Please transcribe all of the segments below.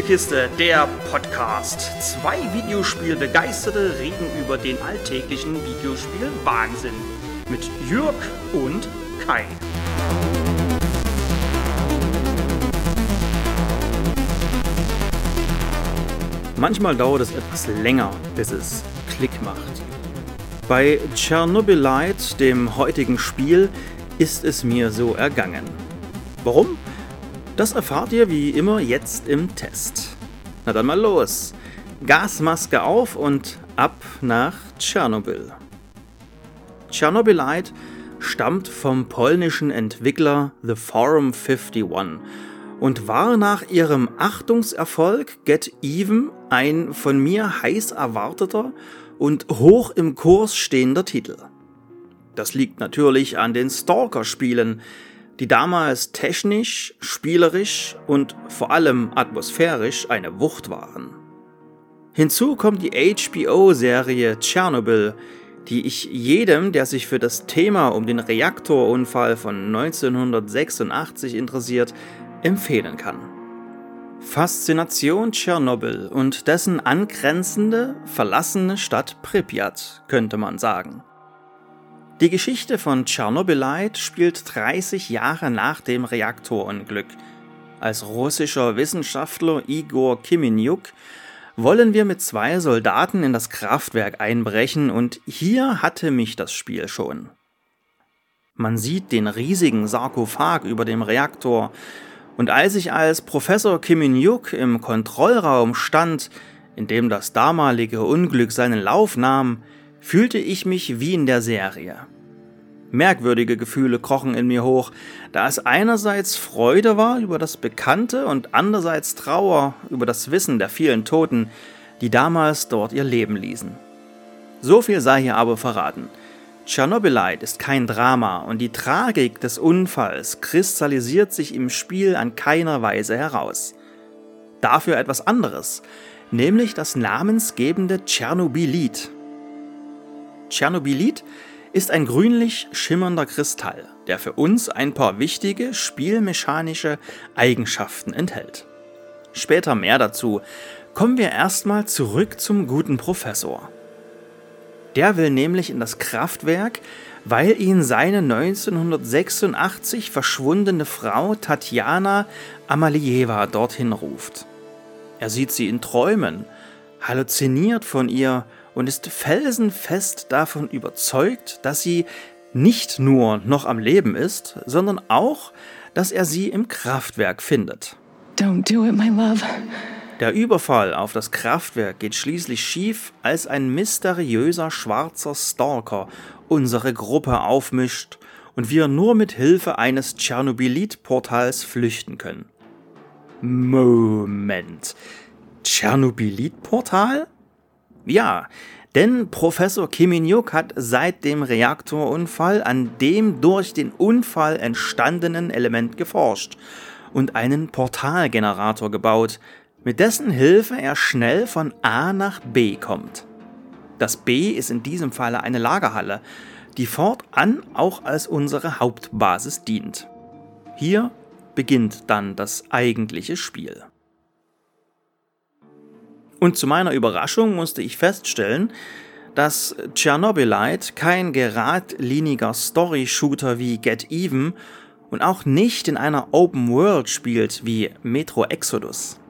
Spielekiste, der Podcast. Zwei Videospielbegeisterte reden über den alltäglichen Videospiel-Wahnsinn. Mit Jürg und Kai. Manchmal dauert es etwas länger, bis es Klick macht. Bei Chernobylite, dem heutigen Spiel, ist es mir so ergangen. Warum? Das erfahrt ihr wie immer jetzt im Test. Na dann mal los. Gasmaske auf und ab nach Tschernobyl. Chernobylite stammt vom polnischen Entwickler The Forum 51 und war nach ihrem Achtungserfolg Get Even ein von mir heiß erwarteter und hoch im Kurs stehender Titel. Das liegt natürlich an den Stalker-Spielen, die damals technisch, spielerisch und vor allem atmosphärisch eine Wucht waren. Hinzu kommt die HBO-Serie Tschernobyl, die ich jedem, der sich für das Thema um den Reaktorunfall von 1986 interessiert, empfehlen kann. Faszination Tschernobyl und dessen angrenzende, verlassene Stadt Pripyat, könnte man sagen. Die Geschichte von Tschernobylite spielt 30 Jahre nach dem Reaktorunglück. Als russischer Wissenschaftler Igor Kiminyuk wollen wir mit zwei Soldaten in das Kraftwerk einbrechen und hier hatte mich das Spiel schon. Man sieht den riesigen Sarkophag über dem Reaktor und als ich als Professor Kiminyuk im Kontrollraum stand, in dem das damalige Unglück seinen Lauf nahm, fühlte ich mich wie in der Serie. Merkwürdige Gefühle krochen in mir hoch, da es einerseits Freude war über das Bekannte und andererseits Trauer über das Wissen der vielen Toten, die damals dort ihr Leben ließen. So viel sei hier aber verraten. Tschernobylite ist kein Drama und die Tragik des Unfalls kristallisiert sich im Spiel an keiner Weise heraus. Dafür etwas anderes, nämlich das namensgebende Tschernobylit. Tschernobylit ist ein grünlich schimmernder Kristall, der für uns ein paar wichtige spielmechanische Eigenschaften enthält. Später mehr dazu. Kommen wir erstmal zurück zum guten Professor. Der will nämlich in das Kraftwerk, weil ihn seine 1986 verschwundene Frau Tatjana Amalieva dorthin ruft. Er sieht sie in Träumen, halluziniert von ihr und ist felsenfest davon überzeugt, dass sie nicht nur noch am Leben ist, sondern auch, dass er sie im Kraftwerk findet. Don't do it, my love. Der Überfall auf das Kraftwerk geht schließlich schief, als ein mysteriöser schwarzer Stalker unsere Gruppe aufmischt und wir nur mit Hilfe eines Tschernobylit-Portals flüchten können. Moment. Tschernobylit-Portal? Ja, denn Professor Kiminyuk hat seit dem Reaktorunfall an dem durch den Unfall entstandenen Element geforscht und einen Portalgenerator gebaut, mit dessen Hilfe er schnell von A nach B kommt. Das B ist in diesem Falle eine Lagerhalle, die fortan auch als unsere Hauptbasis dient. Hier beginnt dann das eigentliche Spiel. Und zu meiner Überraschung musste ich feststellen, dass Chernobylite kein geradliniger Story-Shooter wie Get Even und auch nicht in einer Open World spielt wie Metro Exodus.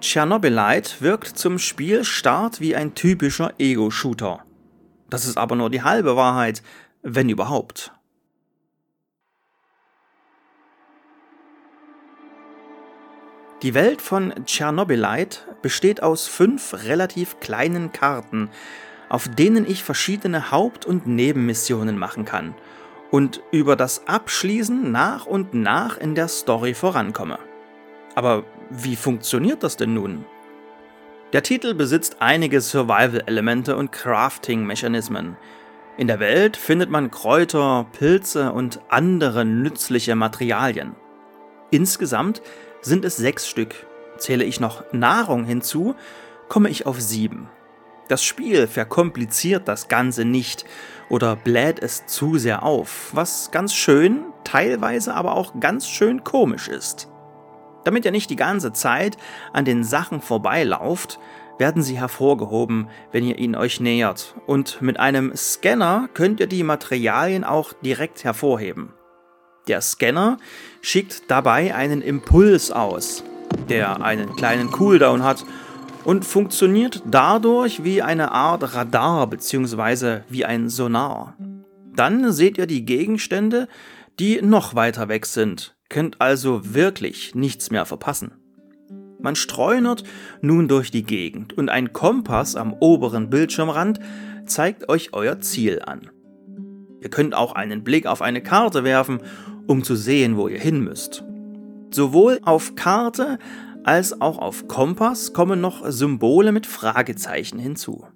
Chernobylite wirkt zum Spielstart wie ein typischer Ego-Shooter. Das ist aber nur die halbe Wahrheit, wenn überhaupt. Die Welt von Chernobylite besteht aus fünf relativ kleinen Karten, auf denen ich verschiedene Haupt- und Nebenmissionen machen kann und über das Abschließen nach und nach in der Story vorankomme. Aber wie funktioniert das denn nun? Der Titel besitzt einige Survival-Elemente und Crafting-Mechanismen. In der Welt findet man Kräuter, Pilze und andere nützliche Materialien. Insgesamt sind es sechs Stück. Zähle ich noch Nahrung hinzu, komme ich auf sieben. Das Spiel verkompliziert das Ganze nicht oder bläht es zu sehr auf, was ganz schön, teilweise aber auch ganz schön komisch ist. Damit ihr nicht die ganze Zeit an den Sachen vorbeilauft, werden sie hervorgehoben, wenn ihr ihnen euch nähert. Und mit einem Scanner könnt ihr die Materialien auch direkt hervorheben. Der Scanner schickt dabei einen Impuls aus, der einen kleinen Cooldown hat und funktioniert dadurch wie eine Art Radar bzw. wie ein Sonar. Dann seht ihr die Gegenstände, die noch weiter weg sind, könnt also wirklich nichts mehr verpassen. Man streunert nun durch die Gegend und ein Kompass am oberen Bildschirmrand zeigt euch euer Ziel an. Ihr könnt auch einen Blick auf eine Karte werfen, um zu sehen, wo ihr hin müsst. Sowohl auf Karte als auch auf Kompass kommen noch Symbole mit Fragezeichen hinzu.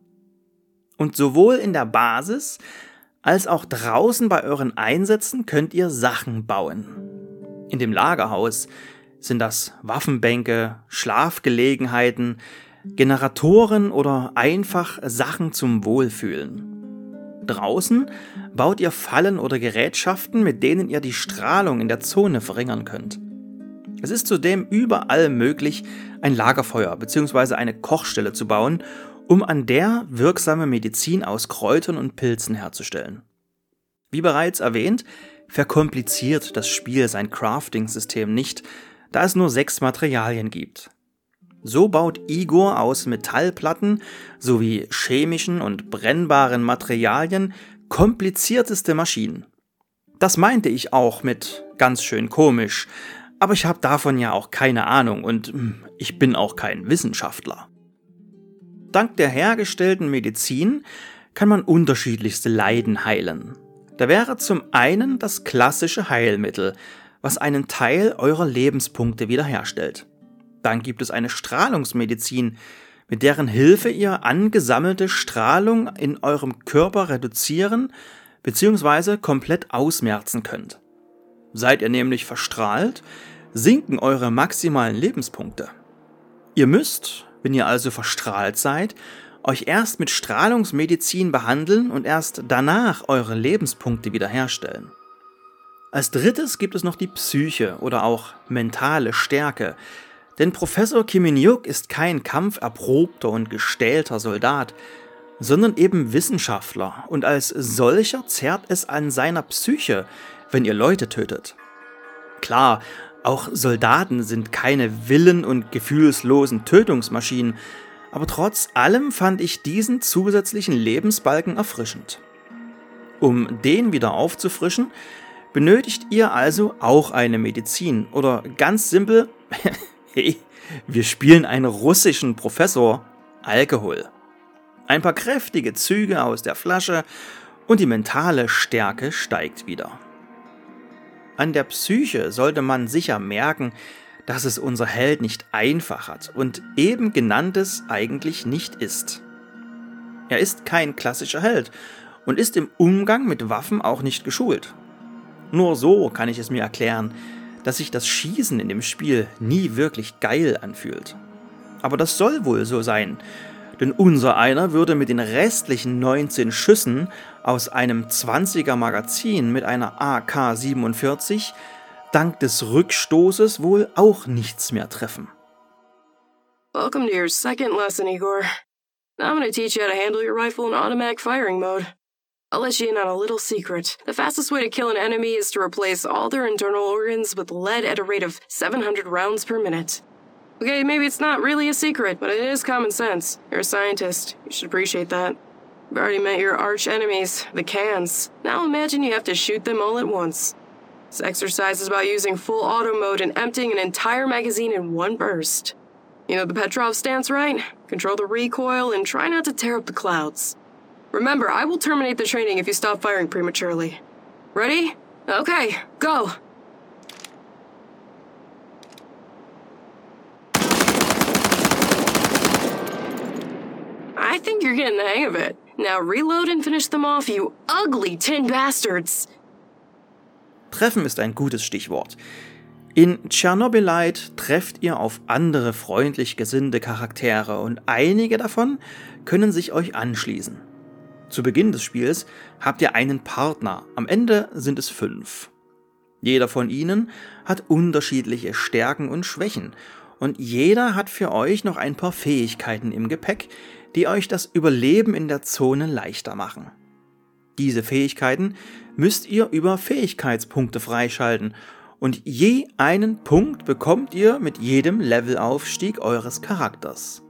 Und sowohl in der Basis als auch draußen bei euren Einsätzen könnt ihr Sachen bauen. In dem Lagerhaus sind das Waffenbänke, Schlafgelegenheiten, Generatoren oder einfach Sachen zum Wohlfühlen. Draußen baut ihr Fallen oder Gerätschaften, mit denen ihr die Strahlung in der Zone verringern könnt. Es ist zudem überall möglich, ein Lagerfeuer bzw. eine Kochstelle zu bauen, um an der wirksame Medizin aus Kräutern und Pilzen herzustellen. Wie bereits erwähnt, verkompliziert das Spiel sein Crafting-System nicht, da es nur sechs Materialien gibt. So baut Igor aus Metallplatten sowie chemischen und brennbaren Materialien komplizierteste Maschinen. Das meinte ich auch mit ganz schön komisch, aber ich habe davon ja auch keine Ahnung und hm, ich bin auch kein Wissenschaftler. Dank der hergestellten Medizin kann man unterschiedlichste Leiden heilen. Da wäre zum einen das klassische Heilmittel, was einen Teil eurer Lebenspunkte wiederherstellt. Dann gibt es eine Strahlungsmedizin, mit deren Hilfe ihr angesammelte Strahlung in eurem Körper reduzieren bzw. komplett ausmerzen könnt. Seid ihr nämlich verstrahlt, sinken eure maximalen Lebenspunkte. Ihr müsst, wenn ihr also verstrahlt seid, euch erst mit Strahlungsmedizin behandeln und erst danach eure Lebenspunkte wiederherstellen. Als drittes gibt es noch die Psyche oder auch mentale Stärke, denn Professor Kiminiuk ist kein kampferprobter und gestählter Soldat, sondern eben Wissenschaftler und als solcher zerrt es an seiner Psyche, wenn ihr Leute tötet. Klar, auch Soldaten sind keine willen- und gefühlslosen Tötungsmaschinen, aber trotz allem fand ich diesen zusätzlichen Lebensbalken erfrischend. Um den wieder aufzufrischen, benötigt ihr also auch eine Medizin oder ganz simpel Hey, wir spielen einen russischen Professor. Alkohol. Ein paar kräftige Züge aus der Flasche und die mentale Stärke steigt wieder. An der Psyche sollte man sicher merken, dass es unser Held nicht einfach hat und eben genanntes eigentlich nicht ist. Er ist kein klassischer Held und ist im Umgang mit Waffen auch nicht geschult. Nur so kann ich es mir erklären, dass sich das Schießen in dem Spiel nie wirklich geil anfühlt. Aber das soll wohl so sein, denn unser einer würde mit den restlichen 19 Schüssen aus einem 20er Magazin mit einer AK-47 dank des Rückstoßes wohl auch nichts mehr treffen. Welcome to your second lesson, Igor. Now I'm to teach you how to handle your rifle in automatic firing mode. I'll let you in on a little secret. The fastest way to kill an enemy is to replace all their internal organs with lead at a rate of 700 rounds per minute. Okay, maybe it's not really a secret, but it is common sense. You're a scientist. You should appreciate that. You've already met your arch enemies, the cans. Now imagine you have to shoot them all at once. This exercise is about using full auto mode and emptying an entire magazine in one burst. You know the Petrov stance, right? Control the recoil and try not to tear up the clouds. Remember, I will terminate the training if you stop firing prematurely. Ready? Okay, go! I think you're getting the hang of it. Now reload and finish them off, you ugly tin bastards! Treffen ist ein gutes Stichwort. In Tschernobylite trefft ihr auf andere freundlich gesinnte Charaktere und einige davon können sich euch anschließen. Zu Beginn des Spiels habt ihr einen Partner, am Ende sind es fünf. Jeder von ihnen hat unterschiedliche Stärken und Schwächen, und jeder hat für euch noch ein paar Fähigkeiten im Gepäck, die euch das Überleben in der Zone leichter machen. Diese Fähigkeiten müsst ihr über Fähigkeitspunkte freischalten und je einen Punkt bekommt ihr mit jedem Levelaufstieg eures Charakters.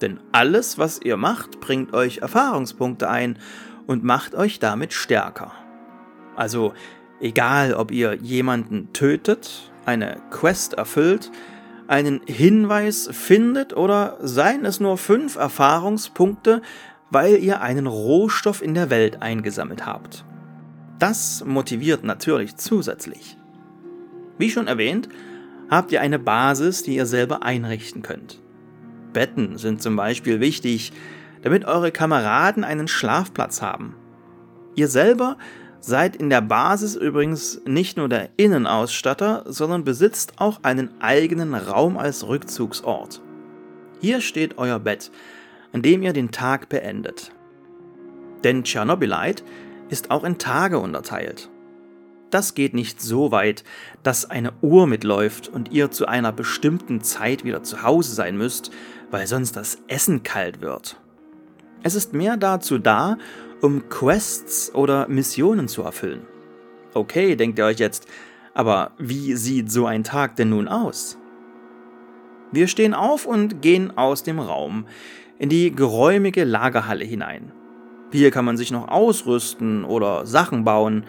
Denn alles, was ihr macht, bringt euch Erfahrungspunkte ein und macht euch damit stärker. Also egal, ob ihr jemanden tötet, eine Quest erfüllt, einen Hinweis findet oder seien es nur fünf Erfahrungspunkte, weil ihr einen Rohstoff in der Welt eingesammelt habt. Das motiviert natürlich zusätzlich. Wie schon erwähnt, habt ihr eine Basis, die ihr selber einrichten könnt. Betten sind zum Beispiel wichtig, damit eure Kameraden einen Schlafplatz haben. Ihr selber seid in der Basis übrigens nicht nur der Innenausstatter, sondern besitzt auch einen eigenen Raum als Rückzugsort. Hier steht euer Bett, an dem ihr den Tag beendet. Denn Tschernobylite ist auch in Tage unterteilt. Das geht nicht so weit, dass eine Uhr mitläuft und ihr zu einer bestimmten Zeit wieder zu Hause sein müsst, weil sonst das Essen kalt wird. Es ist mehr dazu da, um Quests oder Missionen zu erfüllen. Okay, denkt ihr euch jetzt, aber wie sieht so ein Tag denn nun aus? Wir stehen auf und gehen aus dem Raum in die geräumige Lagerhalle hinein. Hier kann man sich noch ausrüsten oder Sachen bauen,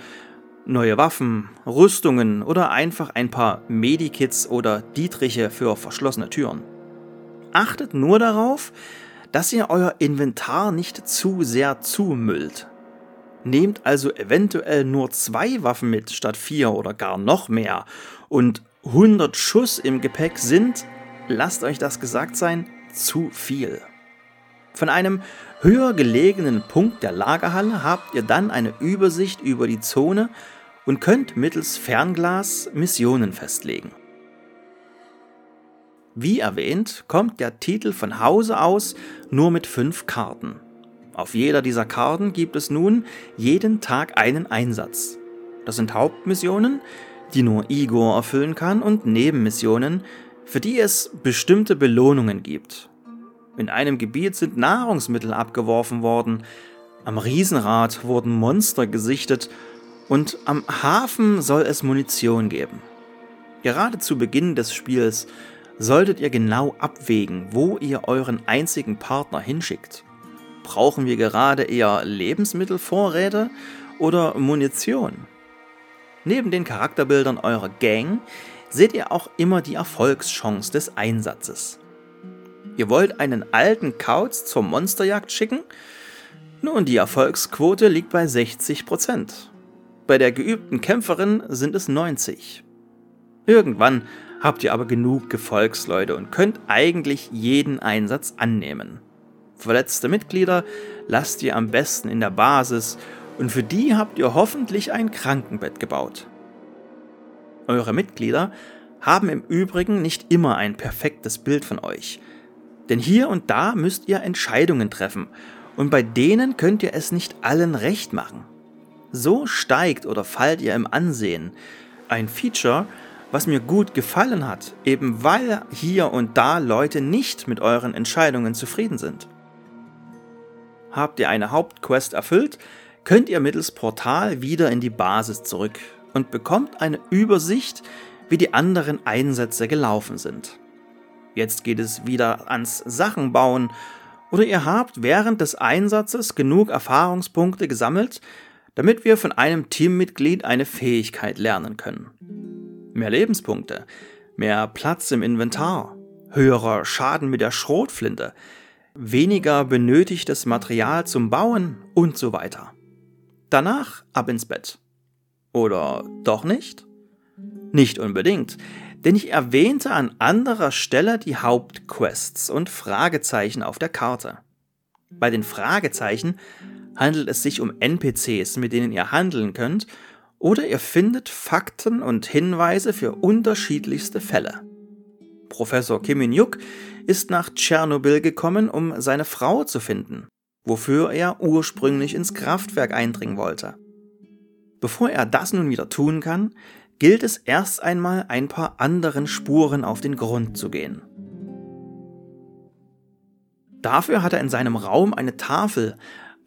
neue Waffen, Rüstungen oder einfach ein paar Medikits oder Dietriche für verschlossene Türen. Achtet nur darauf, dass ihr euer Inventar nicht zu sehr zumüllt. Nehmt also eventuell nur zwei Waffen mit statt vier oder gar noch mehr und 100 Schuss im Gepäck sind, lasst euch das gesagt sein, zu viel. Von einem höher gelegenen Punkt der Lagerhalle habt ihr dann eine Übersicht über die Zone und könnt mittels Fernglas Missionen festlegen. Wie erwähnt, kommt der Titel von Hause aus nur mit fünf Karten. Auf jeder dieser Karten gibt es nun jeden Tag einen Einsatz. Das sind Hauptmissionen, die nur Igor erfüllen kann, und Nebenmissionen, für die es bestimmte Belohnungen gibt. In einem Gebiet sind Nahrungsmittel abgeworfen worden, am Riesenrad wurden Monster gesichtet und am Hafen soll es Munition geben. Gerade zu Beginn des Spiels solltet ihr genau abwägen, wo ihr euren einzigen Partner hinschickt. Brauchen wir gerade eher Lebensmittelvorräte oder Munition? Neben den Charakterbildern eurer Gang seht ihr auch immer die Erfolgschance des Einsatzes. Ihr wollt einen alten Kauz zur Monsterjagd schicken? Nun, die Erfolgsquote liegt bei 60%. Bei der geübten Kämpferin sind es 90. Irgendwann habt ihr aber genug Gefolgsleute und könnt eigentlich jeden Einsatz annehmen. Verletzte Mitglieder lasst ihr am besten in der Basis und für die habt ihr hoffentlich ein Krankenbett gebaut. Eure Mitglieder haben im Übrigen nicht immer ein perfektes Bild von euch, denn hier und da müsst ihr Entscheidungen treffen und bei denen könnt ihr es nicht allen recht machen. So steigt oder fallt ihr im Ansehen. Ein Feature, was mir gut gefallen hat, eben weil hier und da Leute nicht mit euren Entscheidungen zufrieden sind. Habt ihr eine Hauptquest erfüllt, könnt ihr mittels Portal wieder in die Basis zurück und bekommt eine Übersicht, wie die anderen Einsätze gelaufen sind. Jetzt geht es wieder ans Sachenbauen oder ihr habt während des Einsatzes genug Erfahrungspunkte gesammelt, damit wir von einem Teammitglied eine Fähigkeit lernen können mehr Lebenspunkte, mehr Platz im Inventar, höherer Schaden mit der Schrotflinte, weniger benötigtes Material zum Bauen und so weiter. Danach ab ins Bett. Oder doch nicht? Nicht unbedingt, denn ich erwähnte an anderer Stelle die Hauptquests und Fragezeichen auf der Karte. Bei den Fragezeichen handelt es sich um NPCs, mit denen ihr handeln könnt oder ihr findet Fakten und Hinweise für unterschiedlichste Fälle. Professor Kiminyuk ist nach Tschernobyl gekommen, um seine Frau zu finden, wofür er ursprünglich ins Kraftwerk eindringen wollte. Bevor er das nun wieder tun kann, gilt es erst einmal ein paar anderen Spuren auf den Grund zu gehen. Dafür hat er in seinem Raum eine Tafel,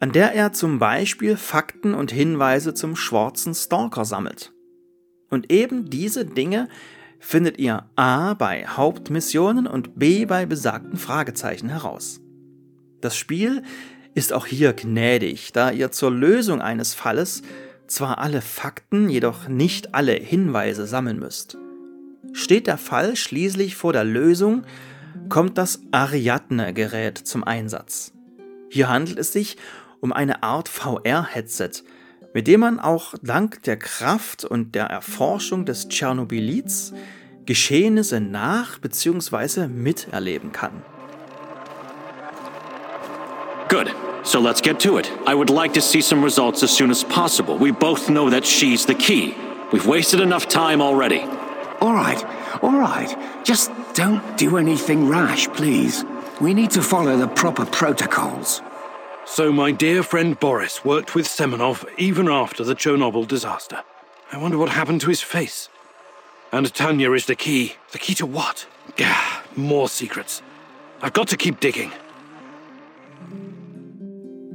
an der er zum Beispiel Fakten und Hinweise zum schwarzen Stalker sammelt. Und eben diese Dinge findet ihr A bei Hauptmissionen und B bei besagten Fragezeichen heraus. Das Spiel ist auch hier gnädig, da ihr zur Lösung eines Falles zwar alle Fakten, jedoch nicht alle Hinweise sammeln müsst. Steht der Fall schließlich vor der Lösung, kommt das Ariadne-Gerät zum Einsatz. Hier handelt es sich um eine Art VR-Headset, mit dem man auch dank der Kraft und der Erforschung des Tschernobylits Geschehnisse nach bzw. miterleben kann. Good. So let's get to it. I would like to see some results as soon as possible. We both know that she's the key. We've wasted enough time already. All right, all right. Just don't do anything rash, please. We need to follow the proper protocols. So, my dear friend Boris worked with Semenov even after the Chernobyl disaster. I wonder what happened to his face. And Tanya is the key. The key to what? Gah, more secrets. I've got to keep digging.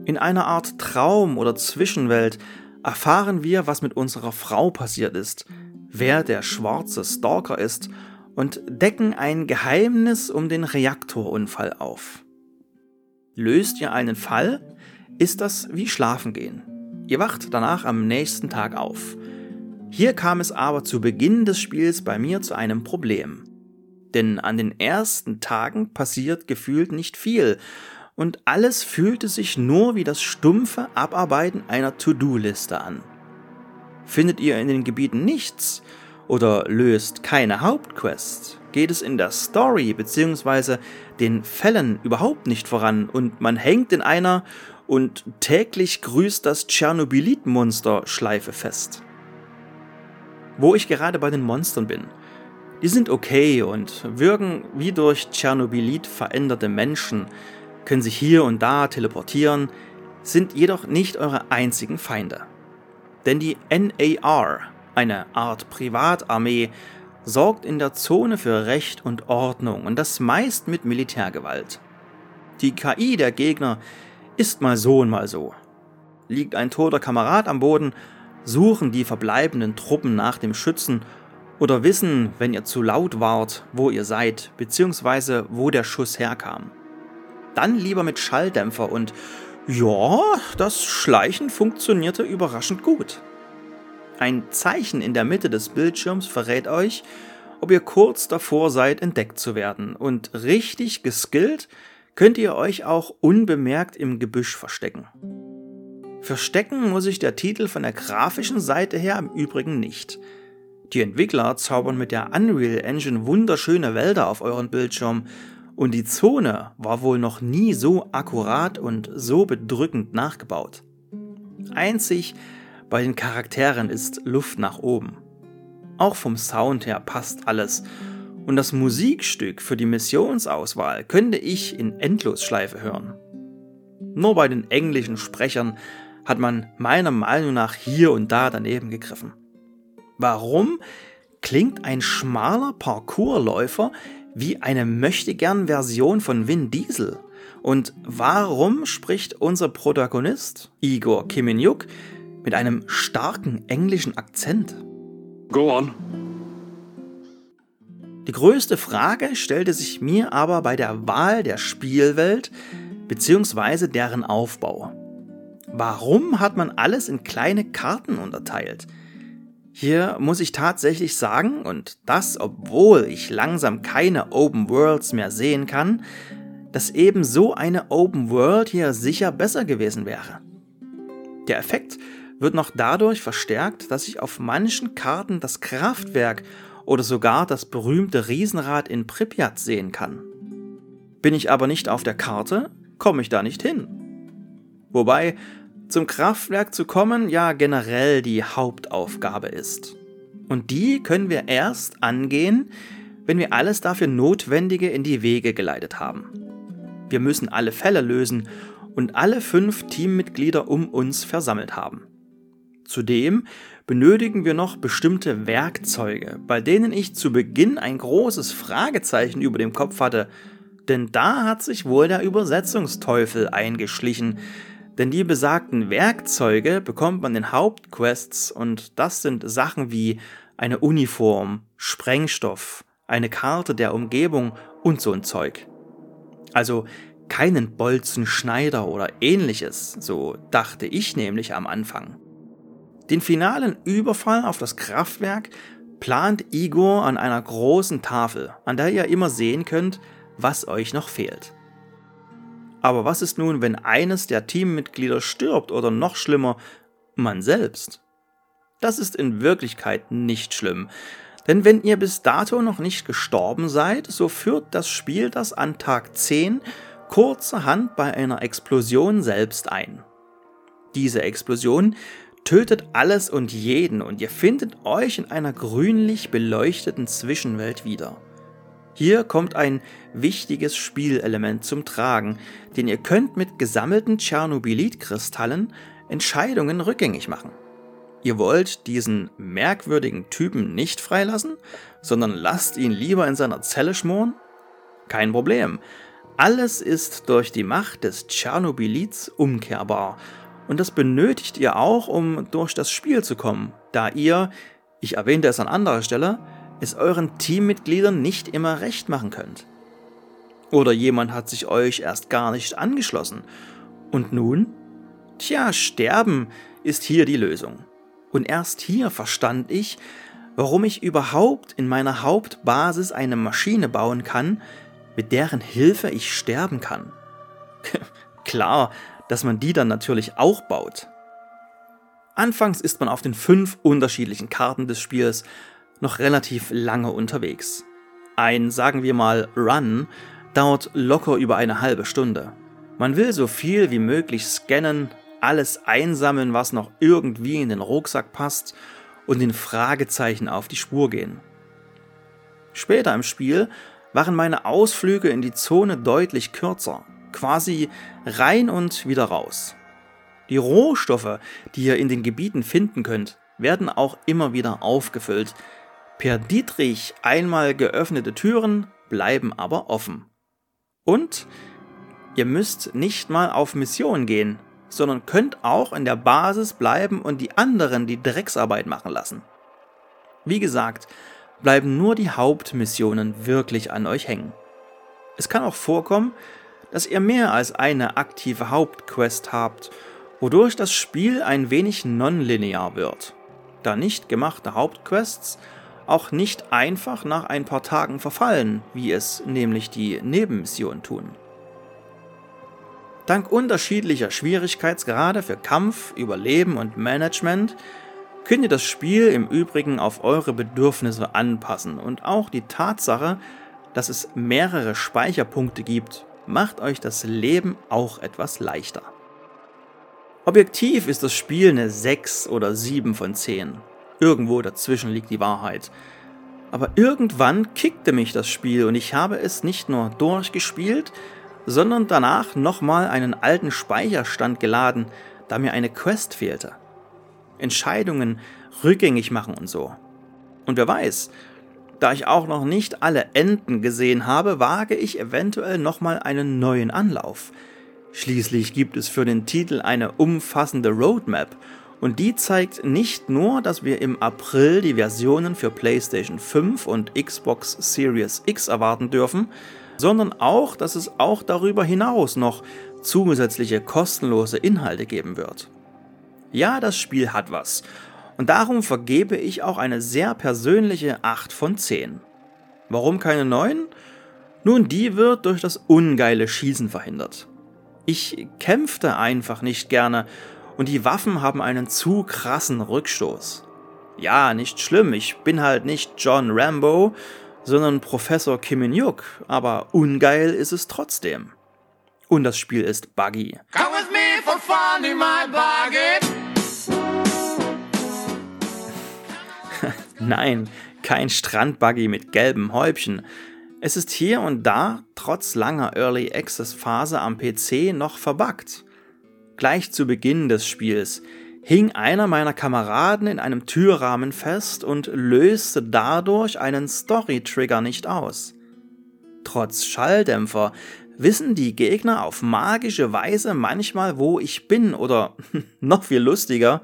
In einer Art Traum oder Zwischenwelt erfahren wir, was mit unserer Frau passiert ist, wer der schwarze Stalker ist und decken ein Geheimnis um den Reaktorunfall auf. Löst ihr einen Fall, ist das wie Schlafengehen. Ihr wacht danach am nächsten Tag auf. Hier kam es aber zu Beginn des Spiels bei mir zu einem Problem. Denn an den ersten Tagen passiert gefühlt nicht viel und alles fühlte sich nur wie das stumpfe Abarbeiten einer To-Do-Liste an. Findet ihr in den Gebieten nichts oder löst keine Hauptquest, geht es in der Story bzw. den Fällen überhaupt nicht voran und man hängt in einer und täglich grüßt das Tschernobylit-Monster Schleife fest. Wo ich gerade bei den Monstern bin. Die sind okay und wirken wie durch Tschernobylit veränderte Menschen, können sich hier und da teleportieren, sind jedoch nicht eure einzigen Feinde. Denn die NAR, eine Art Privatarmee, sorgt in der Zone für Recht und Ordnung und das meist mit Militärgewalt. Die KI der Gegner ist mal so und mal so. Liegt ein toter Kamerad am Boden, suchen die verbleibenden Truppen nach dem Schützen oder wissen, wenn ihr zu laut wart, wo ihr seid, beziehungsweise wo der Schuss herkam dann lieber mit Schalldämpfer und ja, das Schleichen funktionierte überraschend gut. Ein Zeichen in der Mitte des Bildschirms verrät euch, ob ihr kurz davor seid, entdeckt zu werden. Und richtig geskillt könnt ihr euch auch unbemerkt im Gebüsch verstecken. Verstecken muss sich der Titel von der grafischen Seite her im Übrigen nicht. Die Entwickler zaubern mit der Unreal Engine wunderschöne Wälder auf euren Bildschirm und die Zone war wohl noch nie so akkurat und so bedrückend nachgebaut. Einzig bei den Charakteren ist Luft nach oben. Auch vom Sound her passt alles. Und das Musikstück für die Missionsauswahl könnte ich in Endlosschleife hören. Nur bei den englischen Sprechern hat man meiner Meinung nach hier und da daneben gegriffen. Warum klingt ein schmaler Parkourläufer wie eine möchtegern Version von Vin Diesel. Und warum spricht unser Protagonist, Igor Kimenyuk, mit einem starken englischen Akzent? Go on. Die größte Frage stellte sich mir aber bei der Wahl der Spielwelt bzw. deren Aufbau. Warum hat man alles in kleine Karten unterteilt? Hier muss ich tatsächlich sagen, und das obwohl ich langsam keine Open Worlds mehr sehen kann, dass eben so eine Open World hier sicher besser gewesen wäre. Der Effekt wird noch dadurch verstärkt, dass ich auf manchen Karten das Kraftwerk oder sogar das berühmte Riesenrad in Pripyat sehen kann. Bin ich aber nicht auf der Karte, komme ich da nicht hin. Wobei zum Kraftwerk zu kommen ja generell die Hauptaufgabe ist. Und die können wir erst angehen, wenn wir alles dafür Notwendige in die Wege geleitet haben. Wir müssen alle Fälle lösen und alle fünf Teammitglieder um uns versammelt haben. Zudem benötigen wir noch bestimmte Werkzeuge, bei denen ich zu Beginn ein großes Fragezeichen über dem Kopf hatte, denn da hat sich wohl der Übersetzungsteufel eingeschlichen, denn die besagten Werkzeuge bekommt man in Hauptquests und das sind Sachen wie eine Uniform, Sprengstoff, eine Karte der Umgebung und so ein Zeug. Also keinen Bolzenschneider oder ähnliches, so dachte ich nämlich am Anfang. Den finalen Überfall auf das Kraftwerk plant Igor an einer großen Tafel, an der ihr immer sehen könnt, was euch noch fehlt. Aber was ist nun, wenn eines der Teammitglieder stirbt oder noch schlimmer, man selbst? Das ist in Wirklichkeit nicht schlimm, denn wenn ihr bis dato noch nicht gestorben seid, so führt das Spiel das an Tag 10 kurzerhand bei einer Explosion selbst ein. Diese Explosion tötet alles und jeden und ihr findet euch in einer grünlich beleuchteten Zwischenwelt wieder. Hier kommt ein wichtiges Spielelement zum Tragen, denn ihr könnt mit gesammelten Tschernobylit-Kristallen Entscheidungen rückgängig machen. Ihr wollt diesen merkwürdigen Typen nicht freilassen, sondern lasst ihn lieber in seiner Zelle schmoren? Kein Problem. Alles ist durch die Macht des Tschernobylits umkehrbar. Und das benötigt ihr auch, um durch das Spiel zu kommen, da ihr, ich erwähnte es an anderer Stelle, es euren Teammitgliedern nicht immer recht machen könnt. Oder jemand hat sich euch erst gar nicht angeschlossen. Und nun? Tja, sterben ist hier die Lösung. Und erst hier verstand ich, warum ich überhaupt in meiner Hauptbasis eine Maschine bauen kann, mit deren Hilfe ich sterben kann. Klar, dass man die dann natürlich auch baut. Anfangs ist man auf den fünf unterschiedlichen Karten des Spiels noch relativ lange unterwegs. Ein, sagen wir mal, Run dauert locker über eine halbe Stunde. Man will so viel wie möglich scannen, alles einsammeln, was noch irgendwie in den Rucksack passt und den Fragezeichen auf die Spur gehen. Später im Spiel waren meine Ausflüge in die Zone deutlich kürzer, quasi rein und wieder raus. Die Rohstoffe, die ihr in den Gebieten finden könnt, werden auch immer wieder aufgefüllt. Per Dietrich einmal geöffnete Türen bleiben aber offen. Und ihr müsst nicht mal auf Mission gehen, sondern könnt auch in der Basis bleiben und die anderen die Drecksarbeit machen lassen. Wie gesagt, bleiben nur die Hauptmissionen wirklich an euch hängen. Es kann auch vorkommen, dass ihr mehr als eine aktive Hauptquest habt, wodurch das Spiel ein wenig nonlinear wird, da nicht gemachte Hauptquests auch nicht einfach nach ein paar Tagen verfallen, wie es nämlich die Nebenmissionen tun. Dank unterschiedlicher Schwierigkeitsgrade für Kampf, Überleben und Management könnt ihr das Spiel im Übrigen auf eure Bedürfnisse anpassen und auch die Tatsache, dass es mehrere Speicherpunkte gibt, macht euch das Leben auch etwas leichter. Objektiv ist das Spiel eine 6 oder 7 von 10. Irgendwo dazwischen liegt die Wahrheit. Aber irgendwann kickte mich das Spiel und ich habe es nicht nur durchgespielt, sondern danach nochmal einen alten Speicherstand geladen, da mir eine Quest fehlte. Entscheidungen rückgängig machen und so. Und wer weiß, da ich auch noch nicht alle Enden gesehen habe, wage ich eventuell nochmal einen neuen Anlauf. Schließlich gibt es für den Titel eine umfassende Roadmap und die zeigt nicht nur, dass wir im April die Versionen für PlayStation 5 und Xbox Series X erwarten dürfen, sondern auch, dass es auch darüber hinaus noch zusätzliche kostenlose Inhalte geben wird. Ja, das Spiel hat was. Und darum vergebe ich auch eine sehr persönliche 8 von 10. Warum keine 9? Nun, die wird durch das ungeile Schießen verhindert. Ich kämpfte einfach nicht gerne und die Waffen haben einen zu krassen Rückstoß. Ja, nicht schlimm, ich bin halt nicht John Rambo, sondern Professor Kim In-yuk, aber ungeil ist es trotzdem. Und das Spiel ist buggy. Come with me for fun in my buggy. Nein, kein Strandbuggy mit gelbem Häubchen. Es ist hier und da, trotz langer Early Access Phase am PC, noch verbuggt. Gleich zu Beginn des Spiels hing einer meiner Kameraden in einem Türrahmen fest und löste dadurch einen Story-Trigger nicht aus. Trotz Schalldämpfer wissen die Gegner auf magische Weise manchmal, wo ich bin oder noch viel lustiger,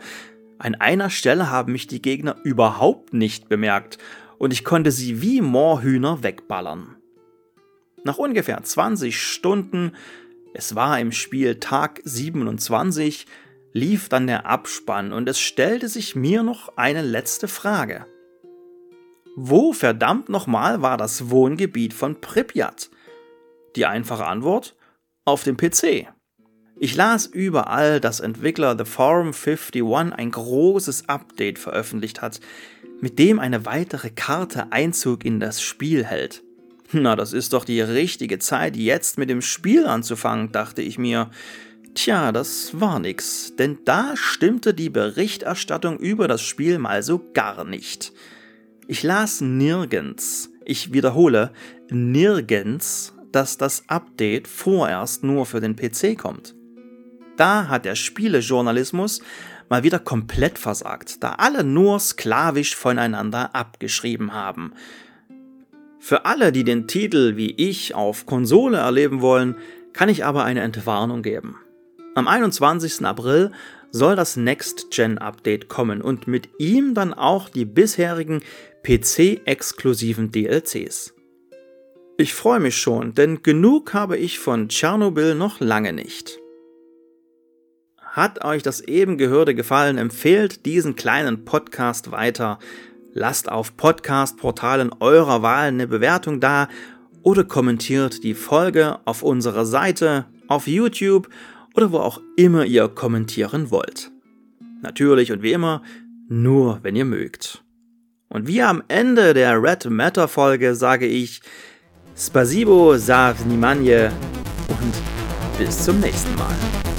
an einer Stelle haben mich die Gegner überhaupt nicht bemerkt und ich konnte sie wie Moorhühner wegballern. Nach ungefähr 20 Stunden, es war im Spiel Tag 27, lief dann der Abspann und es stellte sich mir noch eine letzte Frage. Wo verdammt nochmal war das Wohngebiet von Pripyat? Die einfache Antwort? Auf dem PC. Ich las überall, dass Entwickler The Forum 51 ein großes Update veröffentlicht hat, mit dem eine weitere Karte Einzug in das Spiel hält. Na, das ist doch die richtige Zeit, jetzt mit dem Spiel anzufangen, dachte ich mir. Tja, das war nix, denn da stimmte die Berichterstattung über das Spiel mal so gar nicht. Ich las nirgends, ich wiederhole, nirgends, dass das Update vorerst nur für den PC kommt. Da hat der Spielejournalismus mal wieder komplett versagt, da alle nur sklavisch voneinander abgeschrieben haben. Für alle, die den Titel wie ich auf Konsole erleben wollen, kann ich aber eine Entwarnung geben. Am 21. April soll das Next-Gen-Update kommen und mit ihm dann auch die bisherigen PC-exklusiven DLCs. Ich freue mich schon, denn genug habe ich von Tschernobyl noch lange nicht. Hat euch das eben Gehörte gefallen? Empfehlt diesen kleinen Podcast weiter. Lasst auf Podcast-Portalen eurer Wahl eine Bewertung da oder kommentiert die Folge auf unserer Seite, auf YouTube oder wo auch immer ihr kommentieren wollt. Natürlich und wie immer, nur wenn ihr mögt. Und wie am Ende der Red Matter Folge sage ich Spasibo, Sav Nimanje und bis zum nächsten Mal.